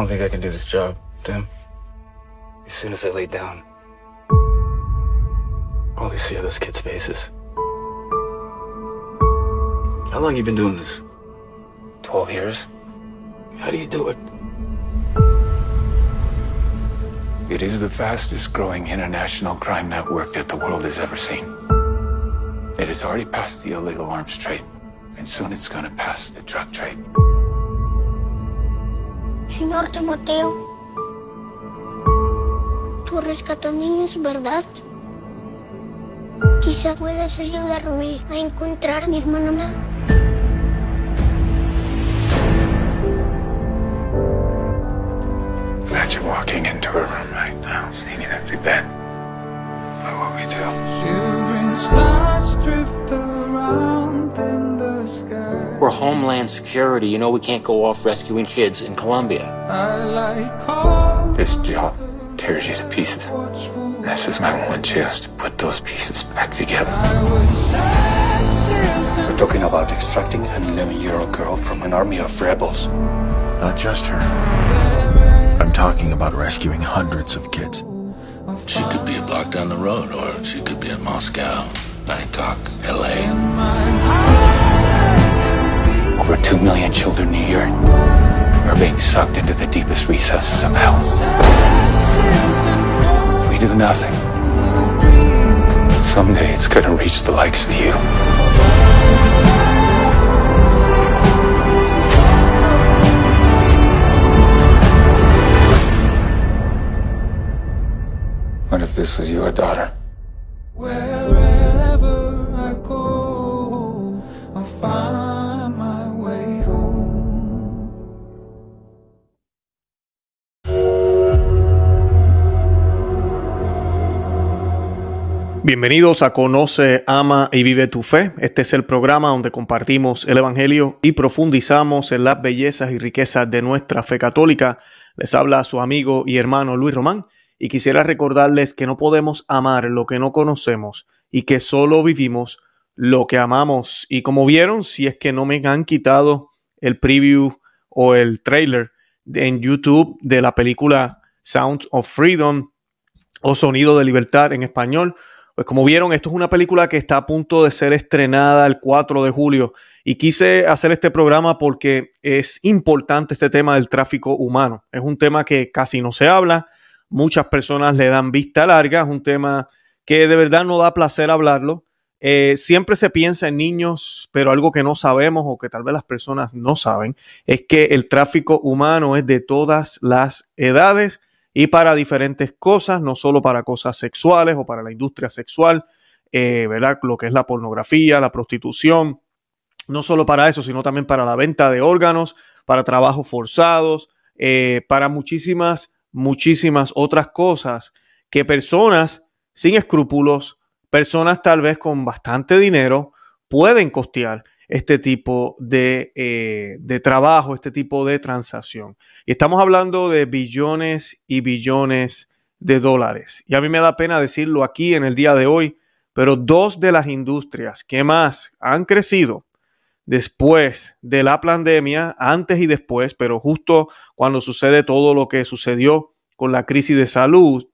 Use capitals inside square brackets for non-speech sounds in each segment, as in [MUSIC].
don't think I can do this job, Tim. As soon as I lay down, all they see are those kids' faces. How long you been doing this? Twelve years. How do you do it? It is the fastest growing international crime network that the world has ever seen. It has already passed the illegal arms trade, and soon it's going to pass the drug trade. Señor Timoteo, tú rescatas niños, ¿verdad? Quizá puedas ayudarme a encontrar a mi hermana. Imagine walking into a room right now, seeing an empty bed. What we do? We're Homeland Security. You know we can't go off rescuing kids in Colombia. Like This job tears you to pieces. This is my one chance to put those pieces back together. We're talking about extracting an 11 year old girl from an army of rebels. Not just her. I'm talking about rescuing hundreds of kids. She could be a block down the road, or she could be in Moscow, Bangkok, LA. Over two million children a year are being sucked into the deepest recesses of hell. If we do nothing, someday it's gonna reach the likes of you. What if this was your daughter? Wherever Bienvenidos a Conoce, Ama y Vive tu Fe. Este es el programa donde compartimos el Evangelio y profundizamos en las bellezas y riquezas de nuestra fe católica. Les habla su amigo y hermano Luis Román y quisiera recordarles que no podemos amar lo que no conocemos y que solo vivimos lo que amamos. Y como vieron, si es que no me han quitado el preview o el trailer en YouTube de la película Sound of Freedom o Sonido de Libertad en español, pues como vieron, esto es una película que está a punto de ser estrenada el 4 de julio y quise hacer este programa porque es importante este tema del tráfico humano. Es un tema que casi no se habla, muchas personas le dan vista larga, es un tema que de verdad no da placer hablarlo. Eh, siempre se piensa en niños, pero algo que no sabemos o que tal vez las personas no saben es que el tráfico humano es de todas las edades y para diferentes cosas, no solo para cosas sexuales o para la industria sexual, eh, ¿verdad? Lo que es la pornografía, la prostitución, no solo para eso, sino también para la venta de órganos, para trabajos forzados, eh, para muchísimas, muchísimas otras cosas que personas sin escrúpulos, personas tal vez con bastante dinero, pueden costear este tipo de, eh, de, trabajo, este tipo de transacción. Y estamos hablando de billones y billones de dólares. Y a mí me da pena decirlo aquí en el día de hoy, pero dos de las industrias que más han crecido después de la pandemia, antes y después, pero justo cuando sucede todo lo que sucedió con la crisis de salud,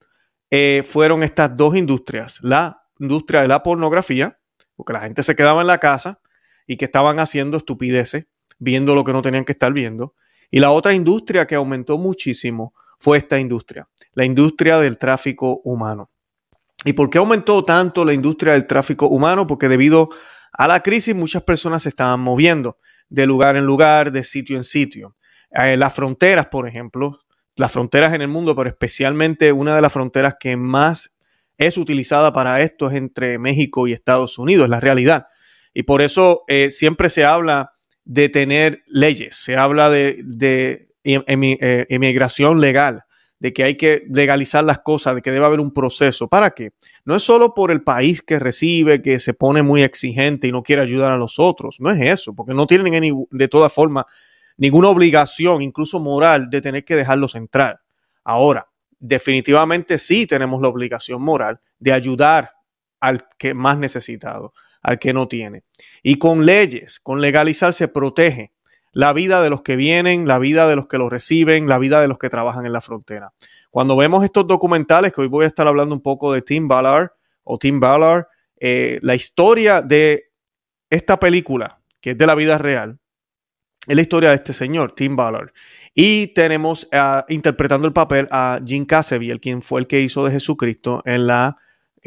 eh, fueron estas dos industrias, la industria de la pornografía, porque la gente se quedaba en la casa, y que estaban haciendo estupideces, viendo lo que no tenían que estar viendo. Y la otra industria que aumentó muchísimo fue esta industria, la industria del tráfico humano. ¿Y por qué aumentó tanto la industria del tráfico humano? Porque debido a la crisis muchas personas se estaban moviendo de lugar en lugar, de sitio en sitio. Eh, las fronteras, por ejemplo, las fronteras en el mundo, pero especialmente una de las fronteras que más es utilizada para esto es entre México y Estados Unidos, la realidad. Y por eso eh, siempre se habla de tener leyes, se habla de, de inmigración legal, de que hay que legalizar las cosas, de que debe haber un proceso. ¿Para qué? No es solo por el país que recibe, que se pone muy exigente y no quiere ayudar a los otros, no es eso, porque no tienen de todas formas ninguna obligación, incluso moral, de tener que dejarlos entrar. Ahora, definitivamente sí tenemos la obligación moral de ayudar al que más necesitado al que no tiene. Y con leyes, con legalizar se protege la vida de los que vienen, la vida de los que los reciben, la vida de los que trabajan en la frontera. Cuando vemos estos documentales, que hoy voy a estar hablando un poco de Tim Ballard o Tim Ballard, eh, la historia de esta película, que es de la vida real, es la historia de este señor, Tim Ballard. Y tenemos interpretando el papel a Jim Cassavy, quien fue el que hizo de Jesucristo en la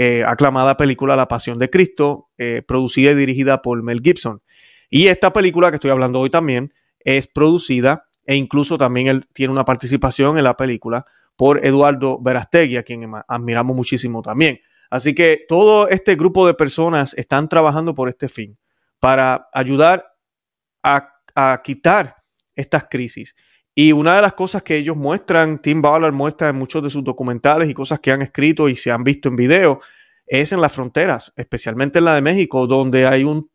eh, aclamada película La Pasión de Cristo, eh, producida y dirigida por Mel Gibson. Y esta película que estoy hablando hoy también es producida e incluso también él tiene una participación en la película por Eduardo Verastegui, a quien admiramos muchísimo también. Así que todo este grupo de personas están trabajando por este fin, para ayudar a, a quitar estas crisis. Y una de las cosas que ellos muestran, Tim Ballard muestra en muchos de sus documentales y cosas que han escrito y se han visto en video, es en las fronteras, especialmente en la de México, donde hay un,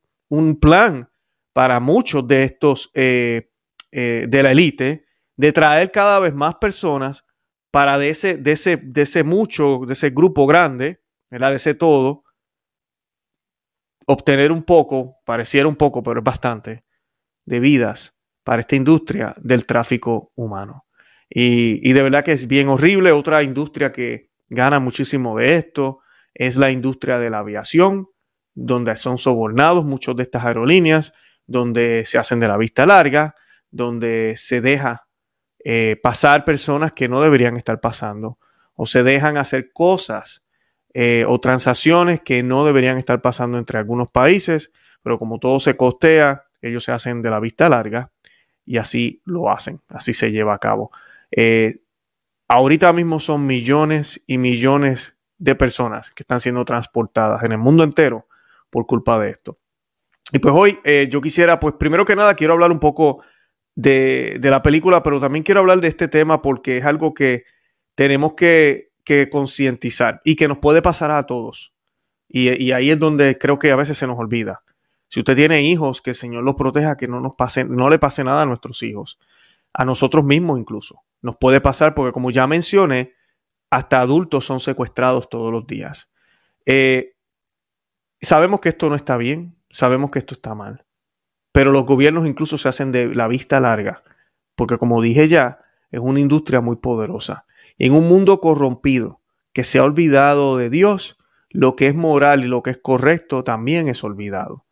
plan para muchos de estos eh, eh, de la élite de traer cada vez más personas para de ese, de ese, de ese mucho, de ese grupo grande, de ese todo, obtener un poco, pareciera un poco, pero es bastante, de vidas para esta industria del tráfico humano. Y, de verdad que es bien horrible. Otra industria que gana muchísimo de esto es la industria de la aviación, donde son sobornados muchos de estas aerolíneas, donde se hacen de la vista larga, donde se deja eh, pasar personas que no deberían estar pasando, o se dejan hacer cosas eh, o transacciones que no deberían estar pasando entre algunos países, pero como todo se costea, ellos se hacen de la vista larga y así lo hacen, así se lleva a cabo. Eh, ahorita mismo son millones y millones de personas que están siendo transportadas en el mundo entero por culpa de esto. Y pues hoy eh, yo quisiera, pues primero que nada, quiero hablar un poco de, la película, pero también quiero hablar de este tema porque es algo que tenemos que, concientizar y que nos puede pasar a todos. Y ahí es donde creo que a veces se nos olvida. Si usted tiene hijos, que el Señor los proteja, que no nos pase, no le pase nada a nuestros hijos, a nosotros mismos incluso. Nos puede pasar porque, como ya mencioné, hasta adultos son secuestrados todos los días. Eh, sabemos que esto no está bien, sabemos que esto está mal, pero los gobiernos incluso se hacen de la vista larga, porque como dije ya, es una industria muy poderosa. En un mundo corrompido, que se ha olvidado de Dios, lo que es moral y lo que es correcto también es olvidado.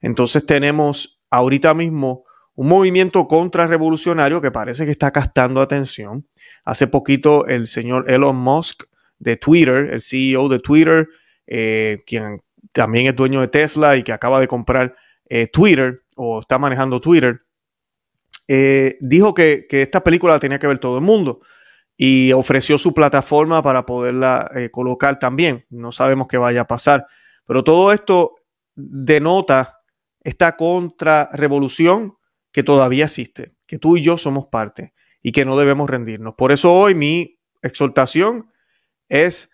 Entonces tenemos ahorita mismo un movimiento contrarrevolucionario que parece que está captando atención. Hace poquito el señor Elon Musk de Twitter, el CEO de Twitter, eh, quien también es dueño de Tesla y que acaba de comprar eh, Twitter o está manejando Twitter, eh, dijo que, esta película la tenía que ver todo el mundo y ofreció su plataforma para poderla colocar también. No sabemos qué vaya a pasar, pero todo esto denota esta contrarrevolución que todavía existe, que tú y yo somos parte y que no debemos rendirnos. Por eso hoy mi exhortación es,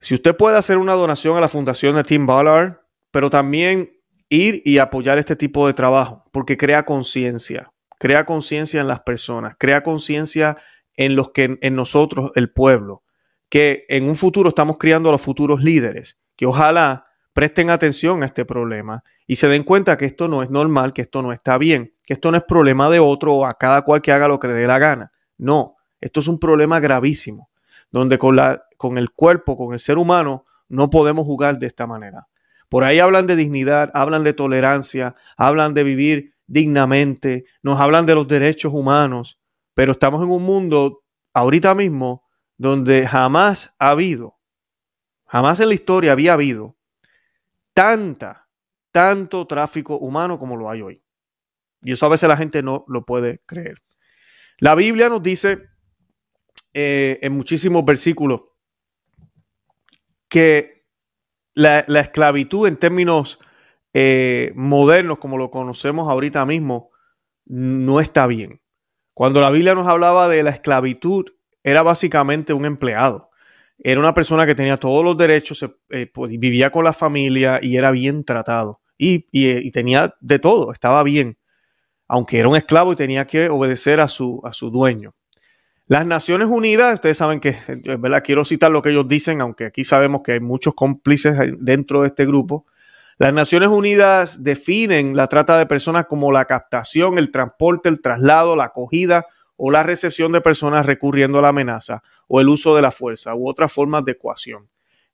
si usted puede hacer una donación a la fundación de Tim Ballard, pero también ir y apoyar este tipo de trabajo, porque crea conciencia, crea conciencia en las personas, crea conciencia en los que en nosotros, el pueblo, que en un futuro estamos criando a los futuros líderes, que ojalá presten atención a este problema y se den cuenta que esto no es normal, que esto no está bien, que esto no es problema de otro o a cada cual que haga lo que le dé la gana. No, esto es un problema gravísimo, donde con, la, con el cuerpo, con el ser humano, no podemos jugar de esta manera. Por ahí hablan de dignidad, hablan de tolerancia, hablan de vivir dignamente, nos hablan de los derechos humanos, pero estamos en un mundo ahorita mismo donde jamás ha habido, jamás en la historia había habido tanta tanto tráfico humano como lo hay hoy. Y eso a veces la gente no lo puede creer. La Biblia nos dice eh, en muchísimos versículos que la, esclavitud en términos eh, modernos, como lo conocemos ahorita mismo, no está bien. Cuando la Biblia nos hablaba de la esclavitud, era básicamente un empleado. Era una persona que tenía todos los derechos, eh, pues, vivía con la familia y era bien tratado. Y, tenía de todo, estaba bien. Aunque era un esclavo y tenía que obedecer a su, a su dueño. Las Naciones Unidas, ustedes saben que, ¿verdad? Quiero citar lo que ellos dicen, aunque aquí sabemos que hay muchos cómplices dentro de este grupo. Las Naciones Unidas definen la trata de personas como la captación, el transporte, el traslado, la acogida o la recepción de personas recurriendo a la amenaza o el uso de la fuerza u otras formas de ecuación,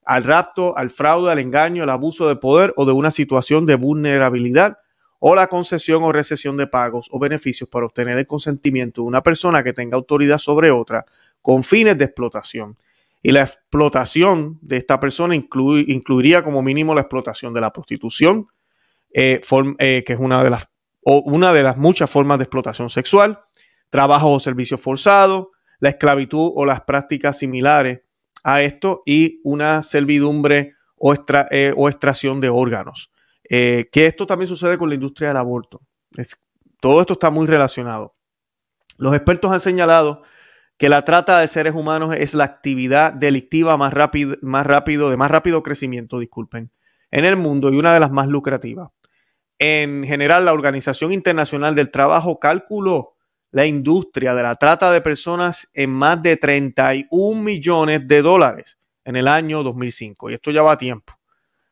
al rapto, al fraude, al engaño, al abuso de poder o de una situación de vulnerabilidad o la concesión o recesión de pagos o beneficios para obtener el consentimiento de una persona que tenga autoridad sobre otra con fines de explotación. Y la explotación de esta persona incluiría como mínimo la explotación de la prostitución, eh, eh, que es una de, las, una de las muchas formas de explotación sexual, trabajo o servicio forzado, la esclavitud o las prácticas similares a esto y una servidumbre o, eh, extracción de órganos. que esto también sucede con la industria del aborto. todo esto está muy relacionado. Los expertos han señalado que la trata de seres humanos es la actividad delictiva más, rápido, más rápido, de más rápido crecimiento, disculpen, en el mundo y una de las más lucrativas. En general, la Organización Internacional del Trabajo calculó la industria de la trata de personas en más de 31 millones de dólares en el año 2005. Y esto ya va a tiempo.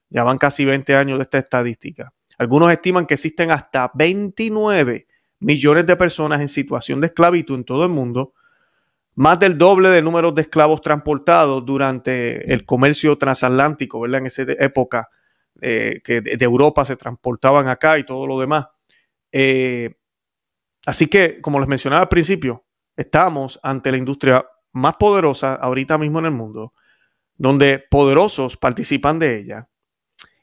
Ya van casi 20 años de esta estadística. Algunos estiman que existen hasta 29 millones de personas en situación de esclavitud en todo el mundo más del doble de números de esclavos transportados durante el comercio transatlántico, ¿verdad? En esa época eh, que de Europa se transportaban acá y todo lo demás. Eh, así que, como les mencionaba al principio, estamos ante la industria más poderosa ahorita mismo en el mundo, donde poderosos participan de ella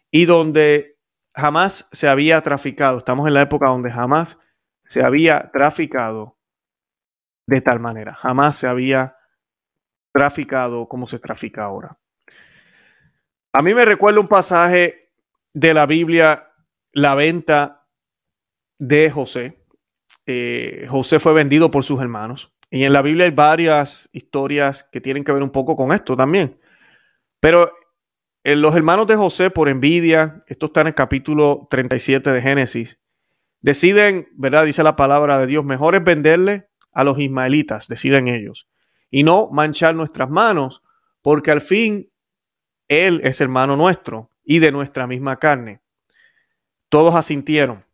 y donde jamás se había traficado. Estamos en la época donde jamás se había traficado de tal manera. Jamás se había traficado como se trafica ahora. A mí me recuerda un pasaje de la Biblia, la venta de José. Eh, José fue vendido por sus hermanos. Y en la Biblia hay varias historias que tienen que ver un poco con esto también. Pero eh, los hermanos de José, por envidia, esto está en el capítulo 37 de Génesis, deciden, ¿verdad? Dice la palabra de Dios, mejor es venderle a los ismaelitas, deciden ellos, y no manchar nuestras manos, porque al fin Él es hermano nuestro y de nuestra misma carne. Todos asintieron.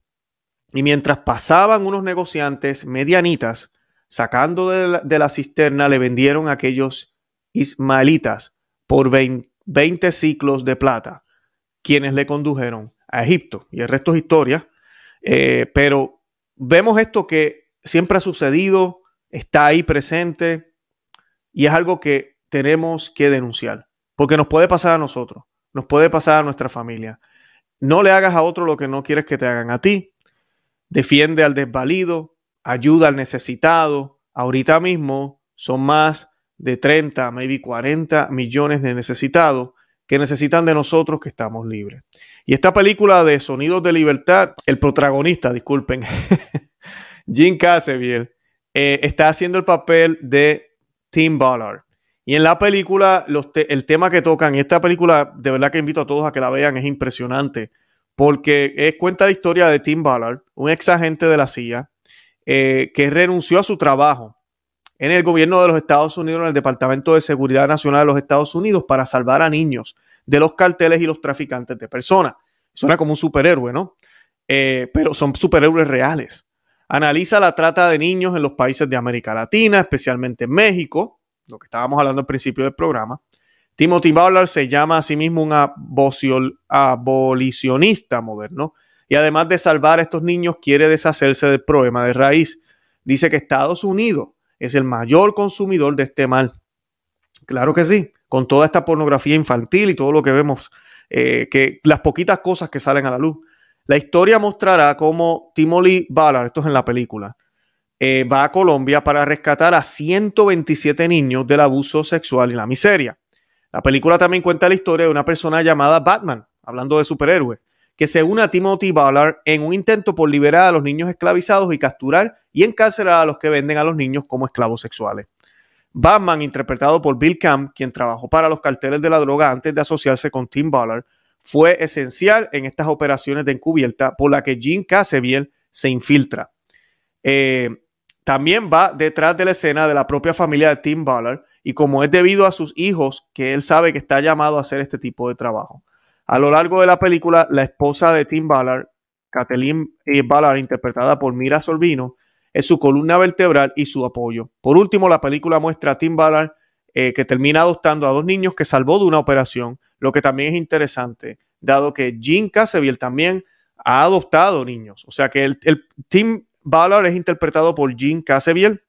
Y mientras pasaban unos negociantes medianitas, sacando de la, cisterna, le vendieron a aquellos ismaelitas por 20 ciclos de plata, quienes le condujeron a Egipto. Y el resto es historia. Eh, pero vemos esto que siempre ha sucedido, está ahí presente y es algo que tenemos que denunciar, porque nos puede pasar a nosotros, nos puede pasar a nuestra familia. No le hagas a otro lo que no quieres que te hagan a ti. Defiende al desvalido, ayuda al necesitado. Ahorita mismo son más de 30, maybe 40 millones de necesitados que necesitan de nosotros que estamos libres. Y esta película de Sonidos de Libertad, el protagonista, disculpen, [LAUGHS] Jim Caseviel eh, está haciendo el papel de Tim Ballard. Y en la película, el tema que tocan, y esta película, de verdad que invito a todos a que la vean, es impresionante, porque es cuenta la historia de Tim Ballard, un ex agente de la CIA, eh, que renunció a su trabajo en el gobierno de los Estados Unidos, en el Departamento de Seguridad Nacional de los Estados Unidos, para salvar a niños de los carteles y los traficantes de personas. Suena como un superhéroe, ¿no? Eh, pero son superhéroes reales. Analiza la trata de niños en los países de América Latina, especialmente en México, lo que estábamos hablando al principio del programa. Timothy Ballard se llama a sí mismo un abolicionista moderno y además de salvar a estos niños quiere deshacerse del problema de raíz. Dice que Estados Unidos es el mayor consumidor de este mal. Claro que sí, con toda esta pornografía infantil y todo lo que vemos, eh, que las poquitas cosas que salen a la luz. La historia mostrará cómo Timothy Ballard, esto es en la película, eh, va a Colombia para rescatar a 127 niños del abuso sexual y la miseria. La película también cuenta la historia de una persona llamada Batman, hablando de superhéroe, que se une a Timothy Ballard en un intento por liberar a los niños esclavizados y capturar y encarcelar a los que venden a los niños como esclavos sexuales. Batman, interpretado por Bill Camp, quien trabajó para los carteles de la droga antes de asociarse con Tim Ballard, fue esencial en estas operaciones de encubierta por la que Jim Caseviel se infiltra. Eh, también va detrás de la escena de la propia familia de Tim Ballard y como es debido a sus hijos que él sabe que está llamado a hacer este tipo de trabajo. A lo largo de la película, la esposa de Tim Ballard, Kathleen Ballard, interpretada por Mira Sorbino, es su columna vertebral y su apoyo. Por último, la película muestra a Tim Ballard eh, que termina adoptando a dos niños que salvó de una operación, lo que también es interesante, dado que Jim Cassabiel también ha adoptado niños. O sea que el, Tim Ballard es interpretado por Jim Cassabiel.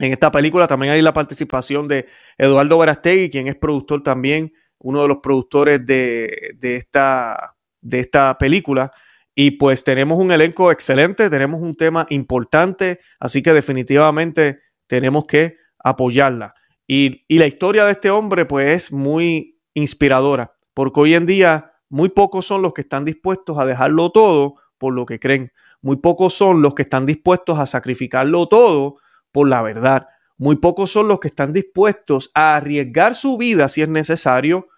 En esta película también hay la participación de Eduardo Verastegui, quien es productor también, uno de los productores de, de, esta, de esta película. Y pues tenemos un elenco excelente, tenemos un tema importante, así que definitivamente tenemos que apoyarla. Y, la historia de este hombre pues es muy inspiradora, porque hoy en día muy pocos son los que están dispuestos a dejarlo todo por lo que creen. Muy pocos son los que están dispuestos a sacrificarlo todo por la verdad. Muy pocos son los que están dispuestos a arriesgar su vida si es necesario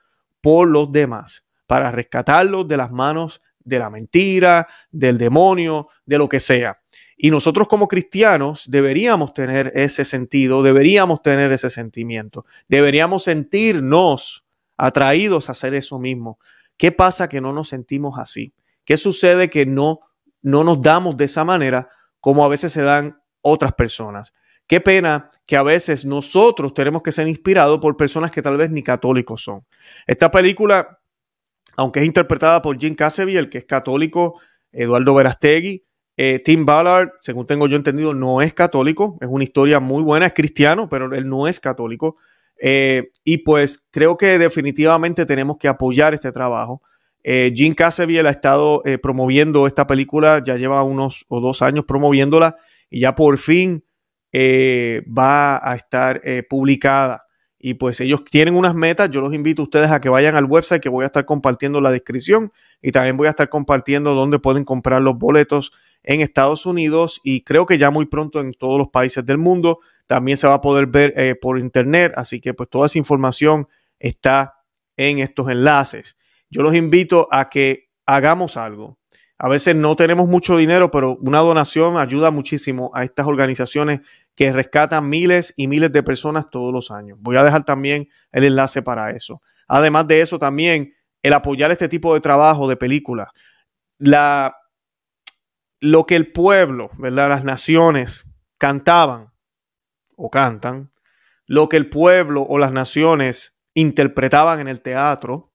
por los demás, para rescatarlos de las manos de la mentira, del demonio, de lo que sea. Y nosotros como cristianos deberíamos tener ese sentido, deberíamos tener ese sentimiento, deberíamos sentirnos atraídos a hacer eso mismo. ¿Qué pasa que no nos sentimos así? ¿Qué sucede que no, no nos damos de esa manera como a veces se dan otras personas? Qué pena que a veces nosotros tenemos que ser inspirados por personas que tal vez ni católicos son. Esta película, aunque es interpretada por Jim el que es católico, Eduardo Verastegui, eh, Tim Ballard, según tengo yo entendido, no es católico. Es una historia muy buena, es cristiano, pero él no es católico. Eh, y pues creo que definitivamente tenemos que apoyar este trabajo. Eh, Jim Casabiel ha estado promoviendo esta película, ya lleva unos o dos años promoviéndola y ya por fin va a estar publicada. Y pues ellos tienen unas metas. Yo los invito a ustedes a que vayan al website que voy a estar compartiendo la descripción y también voy a estar compartiendo dónde pueden comprar los boletos en Estados Unidos y creo que ya muy pronto en todos los países del mundo. También se va a poder ver eh, por internet, así que pues toda esa información está en estos enlaces. Yo los invito a que hagamos algo. A veces no tenemos mucho dinero, pero una donación ayuda muchísimo a estas organizaciones que rescatan miles y miles de personas todos los años. Voy a dejar también el enlace para eso. Además de eso, también el apoyar este tipo de trabajo de películas. La, lo que el pueblo, ¿verdad? Las naciones cantaban o cantan, lo que el pueblo o las naciones interpretaban en el teatro,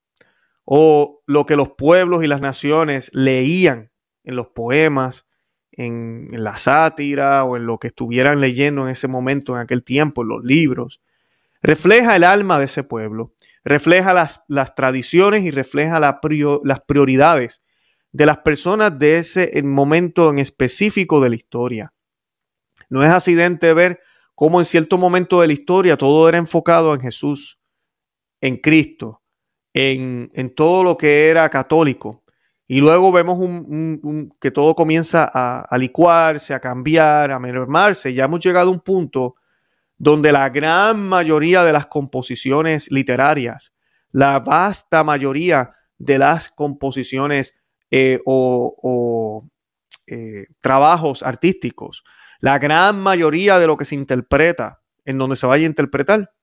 o lo que los pueblos y las naciones leían en los poemas, en, la sátira o en lo que estuvieran leyendo en ese momento, en aquel tiempo, en los libros, refleja el alma de ese pueblo, refleja las, las tradiciones y refleja las prioridades de las personas de ese momento en específico de la historia. No es accidente ver cómo en cierto momento de la historia todo era enfocado en Jesús, en Cristo, en, todo lo que era católico. Y luego vemos que todo comienza a, a, licuarse, a cambiar, a mermarse. Ya hemos llegado a un punto donde la gran mayoría de las composiciones literarias, la vasta mayoría de las composiciones eh, o, eh, trabajos artísticos, la gran mayoría de lo que se interpreta en donde se vaya a interpretar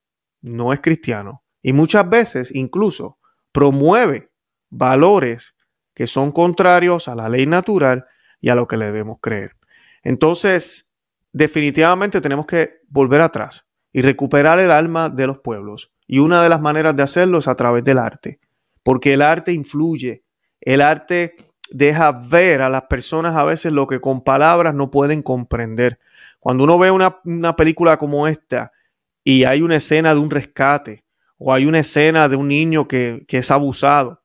no es cristiano. Y muchas veces incluso promueve valores que son contrarios a la ley natural y a lo que le debemos creer. Entonces, definitivamente tenemos que volver atrás y recuperar el alma de los pueblos. Y una de las maneras de hacerlo es a través del arte, porque el arte influye el arte deja ver a las personas a veces lo que con palabras no pueden comprender. Cuando uno ve una, película como esta y hay una escena de un rescate o hay una escena de un niño que, que es abusado,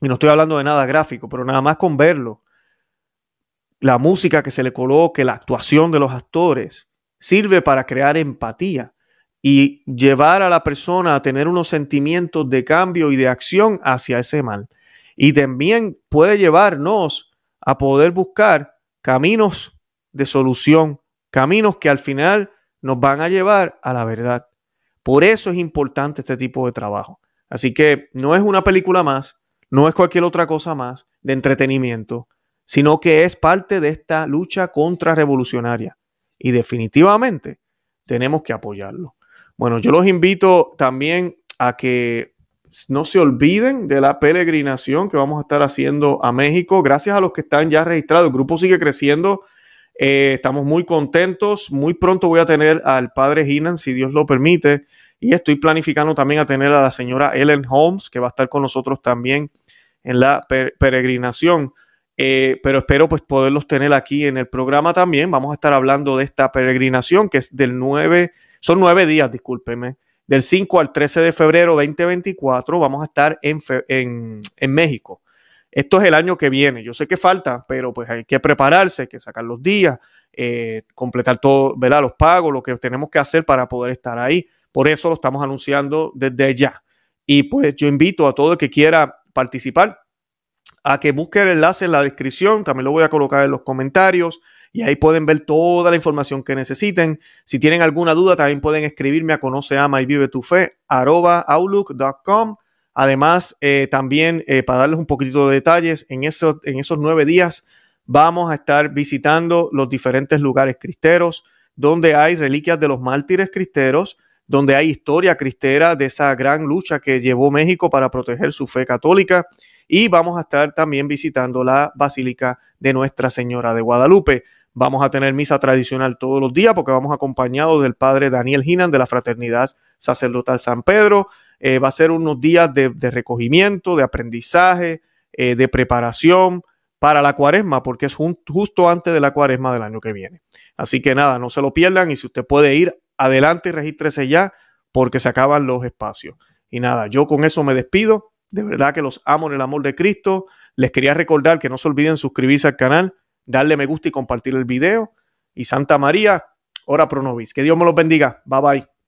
y no estoy hablando de nada gráfico, pero nada más con verlo, la música que se le coloque, la actuación de los actores, sirve para crear empatía y llevar a la persona a tener unos sentimientos de cambio y de acción hacia ese mal. Y también puede llevarnos a poder buscar caminos de solución, caminos que al final nos van a llevar a la verdad. Por eso es importante este tipo de trabajo. Así que no es una película más, no es cualquier otra cosa más de entretenimiento, sino que es parte de esta lucha contrarrevolucionaria. Y definitivamente tenemos que apoyarlo. Bueno, yo los invito también a que no se olviden de la peregrinación que vamos a estar haciendo a México. Gracias a los que están ya registrados. El grupo sigue creciendo. Eh, estamos muy contentos. Muy pronto voy a tener al padre Hinan, si Dios lo permite. Y estoy planificando también a tener a la señora Ellen Holmes, que va a estar con nosotros también en la peregrinación. Eh, pero espero pues poderlos tener aquí en el programa también. Vamos a estar hablando de esta peregrinación que es del 9, son nueve días, discúlpeme, del 5 al 13 de febrero 2024. Vamos a estar en, en, México. Esto es el año que viene. Yo sé que falta, pero pues hay que prepararse, hay que sacar los días, eh, completar todo, ¿verdad? Los pagos, lo que tenemos que hacer para poder estar ahí. Por eso lo estamos anunciando desde ya. Y pues yo invito a todo el que quiera participar a que busque el enlace en la descripción. También lo voy a colocar en los comentarios y ahí pueden ver toda la información que necesiten. Si tienen alguna duda, también pueden escribirme a conoce, ama y vive tu fe, outlook.com. Además, eh, también eh, para darles un poquito de detalles, en esos, en esos nueve días vamos a estar visitando los diferentes lugares cristeros, donde hay reliquias de los mártires cristeros, donde hay historia cristera de esa gran lucha que llevó México para proteger su fe católica. Y vamos a estar también visitando la Basílica de Nuestra Señora de Guadalupe. Vamos a tener misa tradicional todos los días porque vamos acompañados del padre Daniel Ginan de la Fraternidad Sacerdotal San Pedro. Eh, va a ser unos días de, recogimiento, de aprendizaje, eh, de preparación para la cuaresma, porque es justo antes de la cuaresma del año que viene. Así que nada, no se lo pierdan y si usted puede ir, adelante y regístrese ya porque se acaban los espacios. Y nada, yo con eso me despido. De verdad que los amo en el amor de Cristo. Les quería recordar que no se olviden suscribirse al canal, darle me gusta y compartir el video. Y Santa María, ora pro nobis. Que Dios me los bendiga. Bye bye.